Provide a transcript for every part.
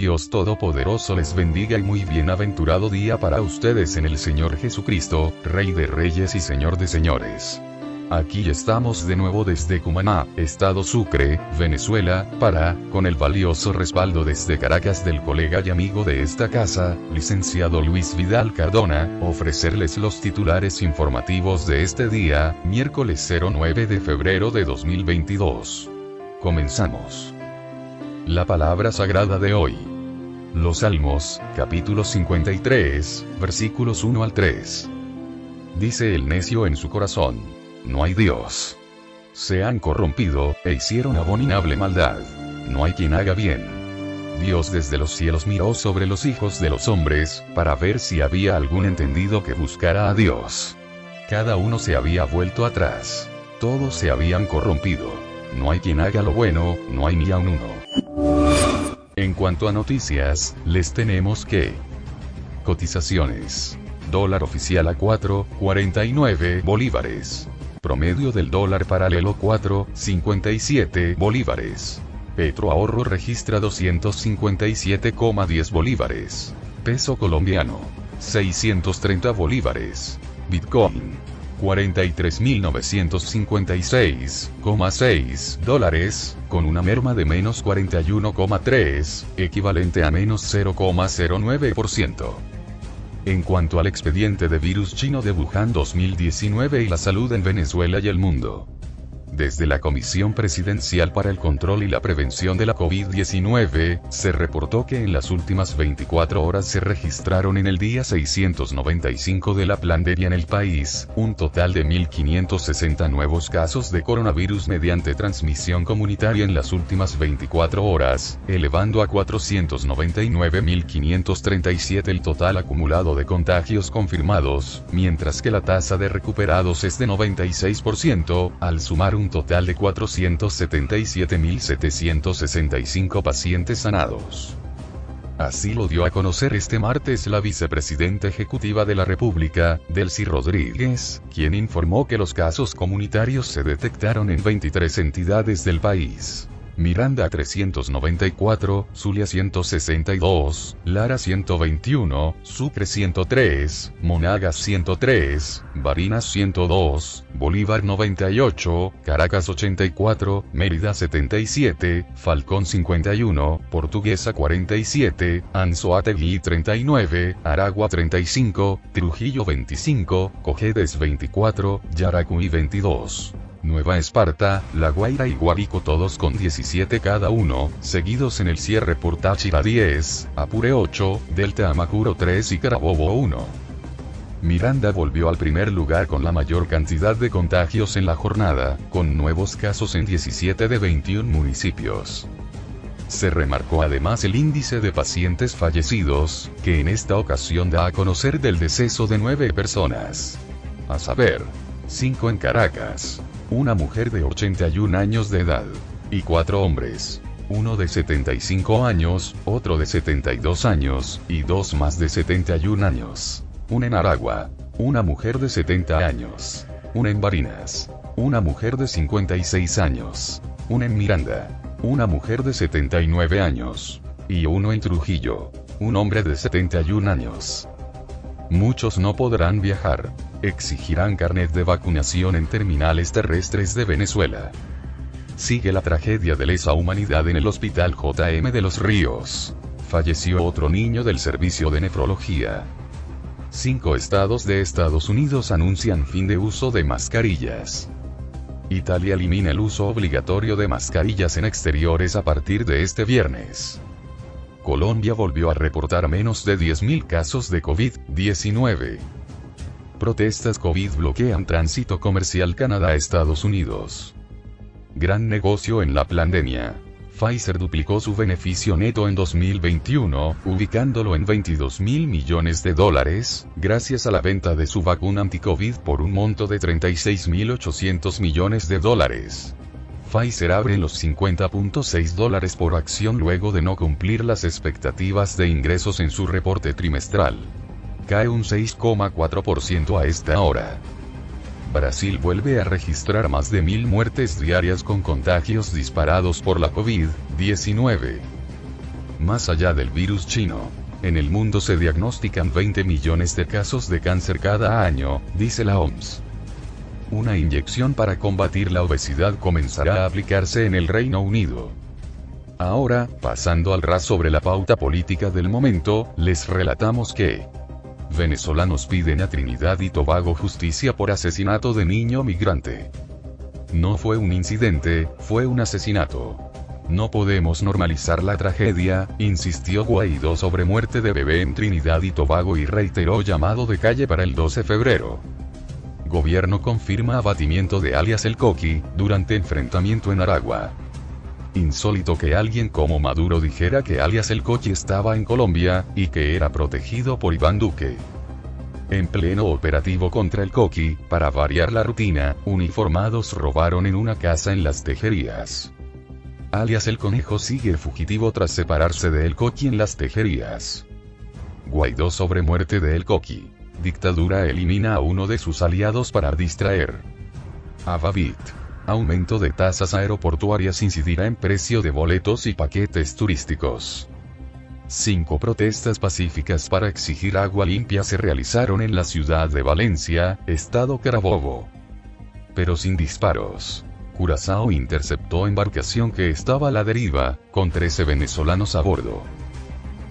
Dios Todopoderoso les bendiga y muy bienaventurado día para ustedes en el Señor Jesucristo, Rey de Reyes y Señor de Señores. Aquí estamos de nuevo desde Cumaná, Estado Sucre, Venezuela, para, con el valioso respaldo desde Caracas del colega y amigo de esta casa, licenciado Luis Vidal Cardona, ofrecerles los titulares informativos de este día, miércoles 09 de febrero de 2022. Comenzamos. La palabra sagrada de hoy. Los Salmos, capítulo 53, versículos 1 al 3. Dice el necio en su corazón, no hay Dios. Se han corrompido, e hicieron abominable maldad. No hay quien haga bien. Dios desde los cielos miró sobre los hijos de los hombres, para ver si había algún entendido que buscara a Dios. Cada uno se había vuelto atrás. Todos se habían corrompido. No hay quien haga lo bueno, no hay ni aun uno. En cuanto a noticias, les tenemos que... Cotizaciones. Dólar oficial a 4.49 bolívares. Promedio del dólar paralelo 4.57 bolívares. Petro Ahorro registra 257,10 bolívares. Peso colombiano. 630 bolívares. Bitcoin. 43.956,6 dólares, con una merma de menos 41,3, equivalente a menos 0,09%. En cuanto al expediente de virus chino de Wuhan 2019 y la salud en Venezuela y el mundo. Desde la Comisión Presidencial para el Control y la Prevención de la COVID-19, se reportó que en las últimas 24 horas se registraron en el día 695 de la pandemia en el país, un total de 1.560 nuevos casos de coronavirus mediante transmisión comunitaria en las últimas 24 horas, elevando a 499.537 el total acumulado de contagios confirmados, mientras que la tasa de recuperados es de 96%, al sumar un total de 477.765 pacientes sanados. Así lo dio a conocer este martes la vicepresidenta ejecutiva de la República, Delcy Rodríguez, quien informó que los casos comunitarios se detectaron en 23 entidades del país. Miranda 394, Zulia 162, Lara 121, Sucre 103, Monagas 103, Barinas 102, Bolívar 98, Caracas 84, Mérida 77, Falcón 51, Portuguesa 47, Anzoátegui 39, Aragua 35, Trujillo 25, Cojedes 24, Yaracuy 22. Nueva Esparta, La Guaira y Guarico todos con 17 cada uno, seguidos en el cierre por Táchira 10, Apure 8, Delta Amacuro 3 y Carabobo 1. Miranda volvió al primer lugar con la mayor cantidad de contagios en la jornada, con nuevos casos en 17 de 21 municipios. Se remarcó además el índice de pacientes fallecidos, que en esta ocasión da a conocer del deceso de 9 personas. A saber, 5 en Caracas, una mujer de 81 años de edad, y cuatro hombres, uno de 75 años, otro de 72 años, y dos más de 71 años. Una en Aragua, una mujer de 70 años, una en Barinas, una mujer de 56 años, una en Miranda, una mujer de 79 años, y uno en Trujillo, un hombre de 71 años. Muchos no podrán viajar. Exigirán carnet de vacunación en terminales terrestres de Venezuela. Sigue la tragedia de lesa humanidad en el Hospital JM de los Ríos. Falleció otro niño del servicio de nefrología. Cinco estados de Estados Unidos anuncian fin de uso de mascarillas. Italia elimina el uso obligatorio de mascarillas en exteriores a partir de este viernes. Colombia volvió a reportar menos de 10.000 casos de COVID-19. Protestas COVID bloquean tránsito comercial Canadá-Estados Unidos. Gran negocio en la pandemia. Pfizer duplicó su beneficio neto en 2021, ubicándolo en 22 mil millones de dólares, gracias a la venta de su vacuna anti-COVID por un monto de 36.800 millones de dólares. Pfizer abre los 50.6 dólares por acción luego de no cumplir las expectativas de ingresos en su reporte trimestral. Cae un 6,4% a esta hora. Brasil vuelve a registrar más de mil muertes diarias con contagios disparados por la COVID-19. Más allá del virus chino, en el mundo se diagnostican 20 millones de casos de cáncer cada año, dice la OMS. Una inyección para combatir la obesidad comenzará a aplicarse en el Reino Unido. Ahora, pasando al ras sobre la pauta política del momento, les relatamos que venezolanos piden a Trinidad y Tobago justicia por asesinato de niño migrante. No fue un incidente, fue un asesinato. No podemos normalizar la tragedia, insistió Guaidó sobre muerte de bebé en Trinidad y Tobago y reiteró llamado de calle para el 12 de febrero. Gobierno confirma abatimiento de alias El Coqui, durante enfrentamiento en Aragua. Insólito que alguien como Maduro dijera que alias el coche estaba en Colombia, y que era protegido por Iván Duque. En pleno operativo contra el Coqui, para variar la rutina, uniformados robaron en una casa en las tejerías. Alias el conejo sigue fugitivo tras separarse de El Coqui en las tejerías. Guaidó sobre muerte de El Coqui. Dictadura elimina a uno de sus aliados para distraer. Avavit. Aumento de tasas aeroportuarias incidirá en precio de boletos y paquetes turísticos. Cinco protestas pacíficas para exigir agua limpia se realizaron en la ciudad de Valencia, estado Carabobo. Pero sin disparos. Curazao interceptó embarcación que estaba a la deriva, con 13 venezolanos a bordo.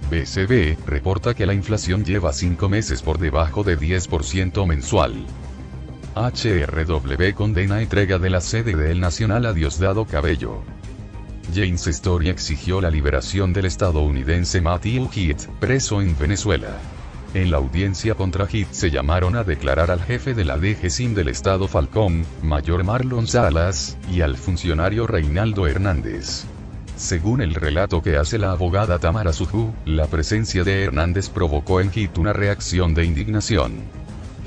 BCB reporta que la inflación lleva cinco meses por debajo de 10% mensual. HRW condena entrega de la sede del Nacional a Diosdado Cabello. James Story exigió la liberación del estadounidense Matthew Heath, preso en Venezuela. En la audiencia contra Heath se llamaron a declarar al jefe de la DGCIM del estado Falcón, mayor Marlon Salas, y al funcionario Reinaldo Hernández. Según el relato que hace la abogada Tamara Suju, la presencia de Hernández provocó en Heath una reacción de indignación.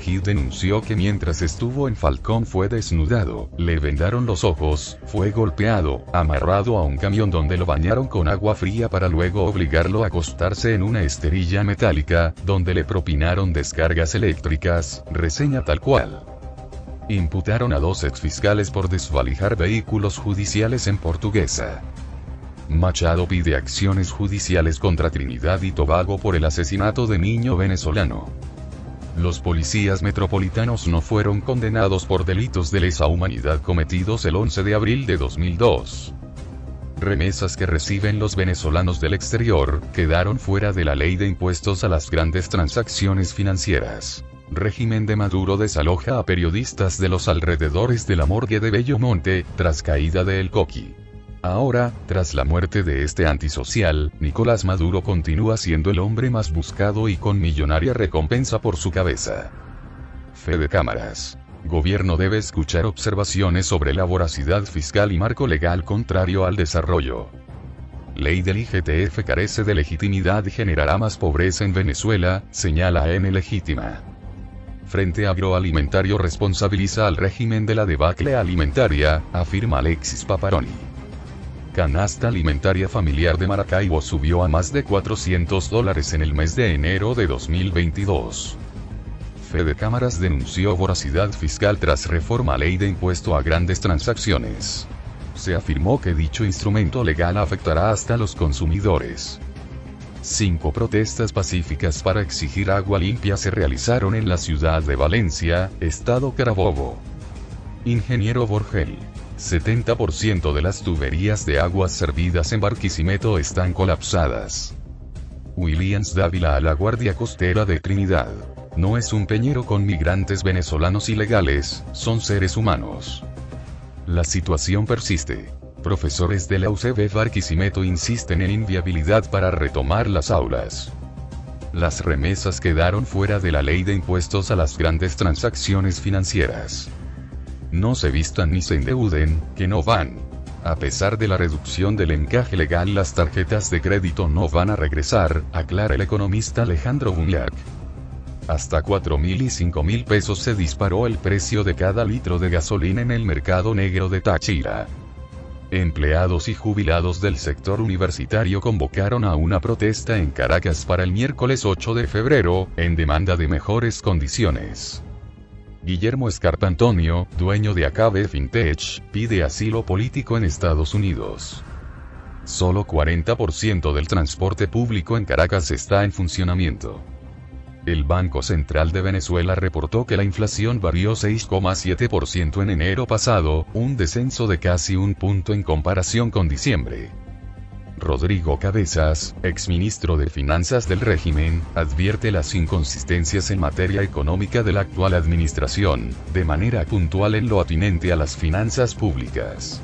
Denunció que mientras estuvo en Falcón fue desnudado, le vendaron los ojos, fue golpeado, amarrado a un camión donde lo bañaron con agua fría para luego obligarlo a acostarse en una esterilla metálica, donde le propinaron descargas eléctricas, reseña tal cual. Imputaron a dos exfiscales por desvalijar vehículos judiciales en Portuguesa. Machado pide acciones judiciales contra Trinidad y Tobago por el asesinato de niño venezolano. Los policías metropolitanos no fueron condenados por delitos de lesa humanidad cometidos el 11 de abril de 2002. Remesas que reciben los venezolanos del exterior, quedaron fuera de la ley de impuestos a las grandes transacciones financieras. Régimen de Maduro desaloja a periodistas de los alrededores de la morgue de Bellomonte, tras caída de El Coqui. Ahora, tras la muerte de este antisocial, Nicolás Maduro continúa siendo el hombre más buscado y con millonaria recompensa por su cabeza. Fe de cámaras. Gobierno debe escuchar observaciones sobre la voracidad fiscal y marco legal contrario al desarrollo. Ley del IGTF carece de legitimidad y generará más pobreza en Venezuela, señala N legítima. Frente Agroalimentario responsabiliza al régimen de la debacle alimentaria, afirma Alexis Paparoni canasta alimentaria familiar de Maracaibo subió a más de 400 dólares en el mes de enero de 2022. Fede Cámaras denunció voracidad fiscal tras reforma ley de impuesto a grandes transacciones. Se afirmó que dicho instrumento legal afectará hasta los consumidores. Cinco protestas pacíficas para exigir agua limpia se realizaron en la ciudad de Valencia, estado Carabobo. Ingeniero Borgel. 70% de las tuberías de aguas servidas en Barquisimeto están colapsadas. Williams Dávila a la Guardia Costera de Trinidad. No es un peñero con migrantes venezolanos ilegales, son seres humanos. La situación persiste. Profesores de la UCB Barquisimeto insisten en inviabilidad para retomar las aulas. Las remesas quedaron fuera de la ley de impuestos a las grandes transacciones financieras. No se vistan ni se endeuden, que no van. A pesar de la reducción del encaje legal, las tarjetas de crédito no van a regresar, aclara el economista Alejandro Buñac. Hasta 4.000 y 5.000 pesos se disparó el precio de cada litro de gasolina en el mercado negro de Táchira. Empleados y jubilados del sector universitario convocaron a una protesta en Caracas para el miércoles 8 de febrero, en demanda de mejores condiciones. Guillermo Escarpa Antonio, dueño de Acabe Fintech, pide asilo político en Estados Unidos. Solo 40% del transporte público en Caracas está en funcionamiento. El Banco Central de Venezuela reportó que la inflación varió 6,7% en enero pasado, un descenso de casi un punto en comparación con diciembre. Rodrigo Cabezas, exministro de Finanzas del régimen, advierte las inconsistencias en materia económica de la actual administración, de manera puntual en lo atinente a las finanzas públicas.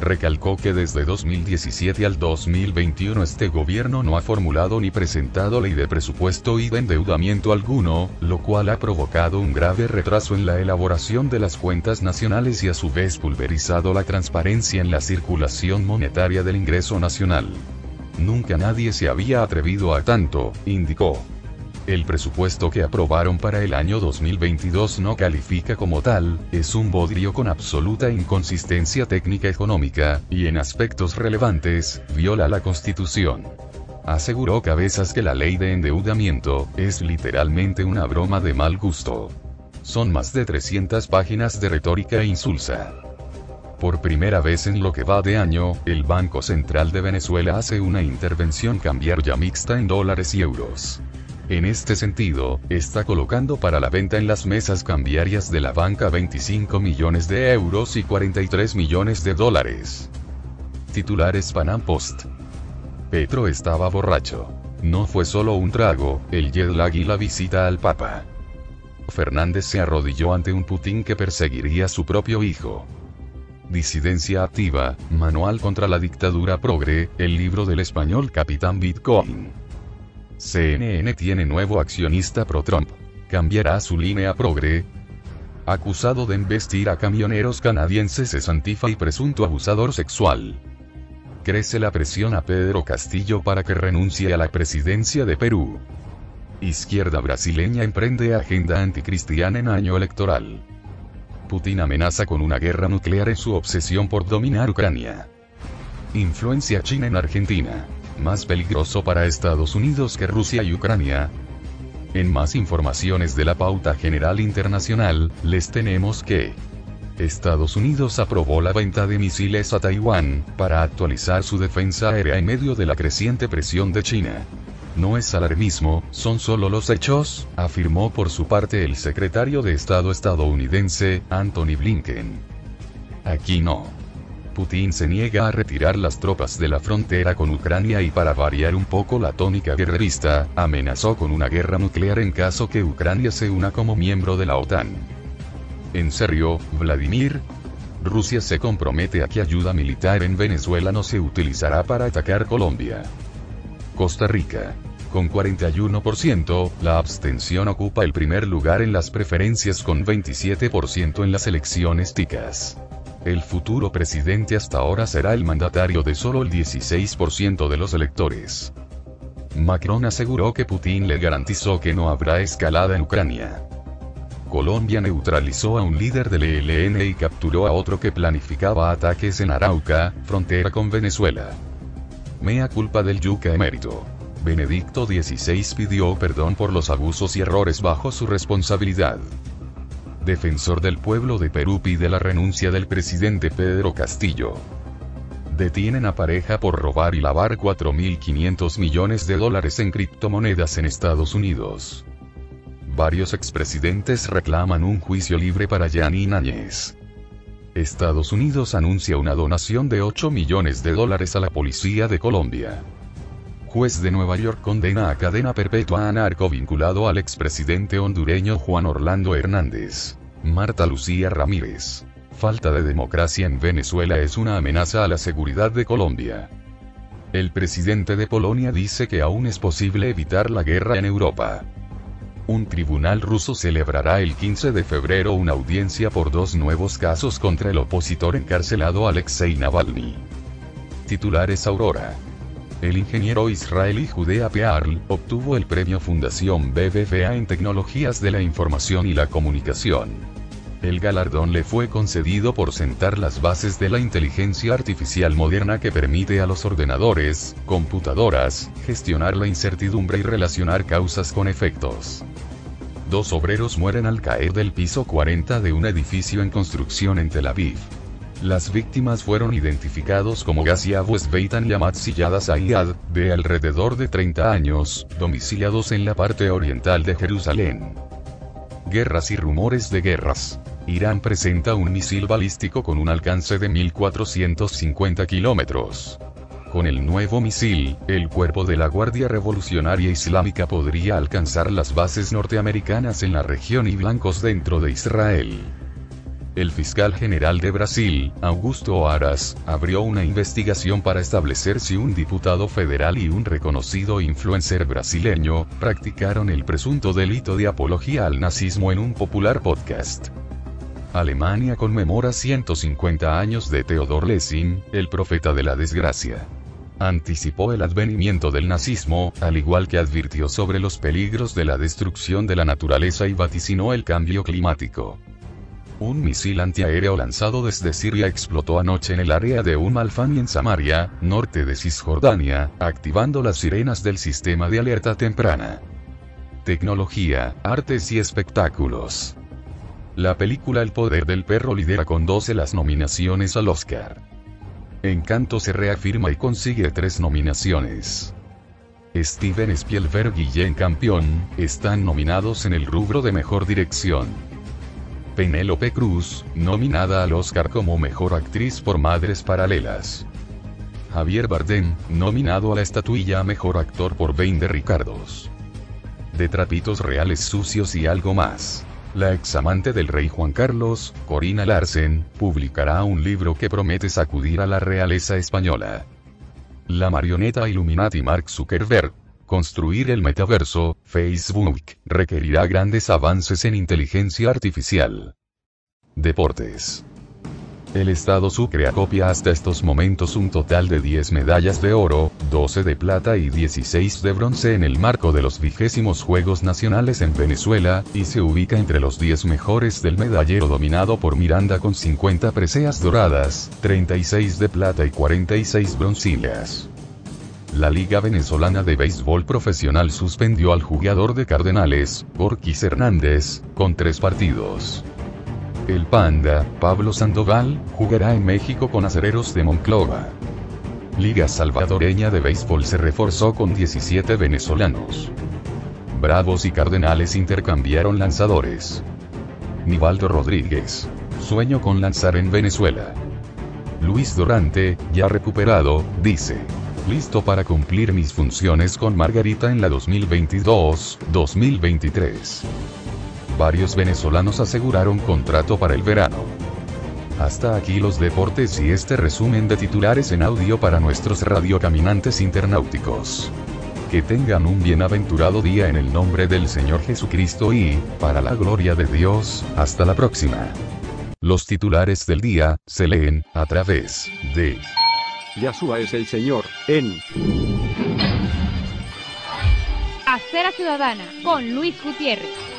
Recalcó que desde 2017 al 2021 este gobierno no ha formulado ni presentado ley de presupuesto y de endeudamiento alguno, lo cual ha provocado un grave retraso en la elaboración de las cuentas nacionales y a su vez pulverizado la transparencia en la circulación monetaria del ingreso nacional. Nunca nadie se había atrevido a tanto, indicó. El presupuesto que aprobaron para el año 2022 no califica como tal, es un bodrio con absoluta inconsistencia técnica económica, y en aspectos relevantes, viola la Constitución. Aseguró Cabezas que la ley de endeudamiento, es literalmente una broma de mal gusto. Son más de 300 páginas de retórica e insulsa. Por primera vez en lo que va de año, el Banco Central de Venezuela hace una intervención cambiar ya mixta en dólares y euros. En este sentido, está colocando para la venta en las mesas cambiarias de la banca 25 millones de euros y 43 millones de dólares. Titulares Panam Post. Petro estaba borracho. No fue solo un trago, el jet lag y la visita al Papa. Fernández se arrodilló ante un Putin que perseguiría a su propio hijo. Disidencia activa, Manual contra la dictadura progre, el libro del español Capitán Bitcoin. CNN tiene nuevo accionista pro-Trump. ¿Cambiará su línea progre? Acusado de embestir a camioneros canadienses es antifa y presunto abusador sexual. Crece la presión a Pedro Castillo para que renuncie a la presidencia de Perú. Izquierda brasileña emprende agenda anticristiana en año electoral. Putin amenaza con una guerra nuclear en su obsesión por dominar Ucrania. Influencia china en Argentina más peligroso para Estados Unidos que Rusia y Ucrania. En más informaciones de la pauta general internacional, les tenemos que Estados Unidos aprobó la venta de misiles a Taiwán, para actualizar su defensa aérea en medio de la creciente presión de China. No es alarmismo, son solo los hechos, afirmó por su parte el secretario de Estado estadounidense, Anthony Blinken. Aquí no. Putin se niega a retirar las tropas de la frontera con Ucrania y para variar un poco la tónica guerrerista, amenazó con una guerra nuclear en caso que Ucrania se una como miembro de la OTAN. ¿En serio, Vladimir? Rusia se compromete a que ayuda militar en Venezuela no se utilizará para atacar Colombia. Costa Rica. Con 41%, la abstención ocupa el primer lugar en las preferencias con 27% en las elecciones ticas. El futuro presidente hasta ahora será el mandatario de solo el 16% de los electores. Macron aseguró que Putin le garantizó que no habrá escalada en Ucrania. Colombia neutralizó a un líder del ELN y capturó a otro que planificaba ataques en Arauca, frontera con Venezuela. Mea culpa del yuca emérito. Benedicto XVI pidió perdón por los abusos y errores bajo su responsabilidad defensor del pueblo de Perú pide la renuncia del presidente Pedro Castillo. Detienen a pareja por robar y lavar 4.500 millones de dólares en criptomonedas en Estados Unidos. Varios expresidentes reclaman un juicio libre para Yanni Áñez. Estados Unidos anuncia una donación de 8 millones de dólares a la policía de Colombia. Juez de Nueva York condena a cadena perpetua a narco vinculado al expresidente hondureño Juan Orlando Hernández. Marta Lucía Ramírez. Falta de democracia en Venezuela es una amenaza a la seguridad de Colombia. El presidente de Polonia dice que aún es posible evitar la guerra en Europa. Un tribunal ruso celebrará el 15 de febrero una audiencia por dos nuevos casos contra el opositor encarcelado Alexei Navalny. Titulares Aurora. El ingeniero israelí Judea Pearl obtuvo el premio Fundación BBVA en Tecnologías de la Información y la Comunicación. El galardón le fue concedido por sentar las bases de la inteligencia artificial moderna que permite a los ordenadores, computadoras, gestionar la incertidumbre y relacionar causas con efectos. Dos obreros mueren al caer del piso 40 de un edificio en construcción en Tel Aviv. Las víctimas fueron identificados como Gaziav Beitan y Amat Ayad, de alrededor de 30 años, domiciliados en la parte oriental de Jerusalén. Guerras y rumores de guerras. Irán presenta un misil balístico con un alcance de 1.450 kilómetros. Con el nuevo misil, el cuerpo de la Guardia Revolucionaria Islámica podría alcanzar las bases norteamericanas en la región y blancos dentro de Israel. El fiscal general de Brasil, Augusto Aras, abrió una investigación para establecer si un diputado federal y un reconocido influencer brasileño practicaron el presunto delito de apología al nazismo en un popular podcast. Alemania conmemora 150 años de Theodor Lessing, el profeta de la desgracia. Anticipó el advenimiento del nazismo, al igual que advirtió sobre los peligros de la destrucción de la naturaleza y vaticinó el cambio climático. Un misil antiaéreo lanzado desde Siria explotó anoche en el área de Umm al-Fani en Samaria, norte de Cisjordania, activando las sirenas del sistema de alerta temprana. Tecnología, artes y espectáculos. La película El poder del perro lidera con 12 las nominaciones al Oscar. Encanto se reafirma y consigue tres nominaciones. Steven Spielberg y Jane Campion están nominados en el rubro de mejor dirección. Penélope Cruz, nominada al Oscar como mejor actriz por Madres Paralelas. Javier Bardem, nominado a la estatuilla Mejor Actor por 20 Ricardos. De trapitos reales sucios y algo más. La examante del rey Juan Carlos, Corina Larsen, publicará un libro que promete sacudir a la realeza española. La marioneta Illuminati Mark Zuckerberg, construir el metaverso, Facebook, requerirá grandes avances en inteligencia artificial. Deportes. El Estado Sucre acopia hasta estos momentos un total de 10 medallas de oro, 12 de plata y 16 de bronce en el marco de los vigésimos Juegos Nacionales en Venezuela, y se ubica entre los 10 mejores del medallero dominado por Miranda con 50 preseas doradas, 36 de plata y 46 broncillas. La Liga Venezolana de Béisbol Profesional suspendió al jugador de Cardenales, Borquis Hernández, con tres partidos. El Panda, Pablo Sandoval, jugará en México con Acereros de Monclova. Liga Salvadoreña de Béisbol se reforzó con 17 venezolanos. Bravos y Cardenales intercambiaron lanzadores. Nivaldo Rodríguez. Sueño con lanzar en Venezuela. Luis Dorante, ya recuperado, dice. Listo para cumplir mis funciones con Margarita en la 2022-2023 varios venezolanos aseguraron contrato para el verano. Hasta aquí los deportes y este resumen de titulares en audio para nuestros radiocaminantes internauticos. Que tengan un bienaventurado día en el nombre del Señor Jesucristo y, para la gloria de Dios, hasta la próxima. Los titulares del día se leen a través de Yahshua es el Señor, en Acera Ciudadana con Luis Gutiérrez.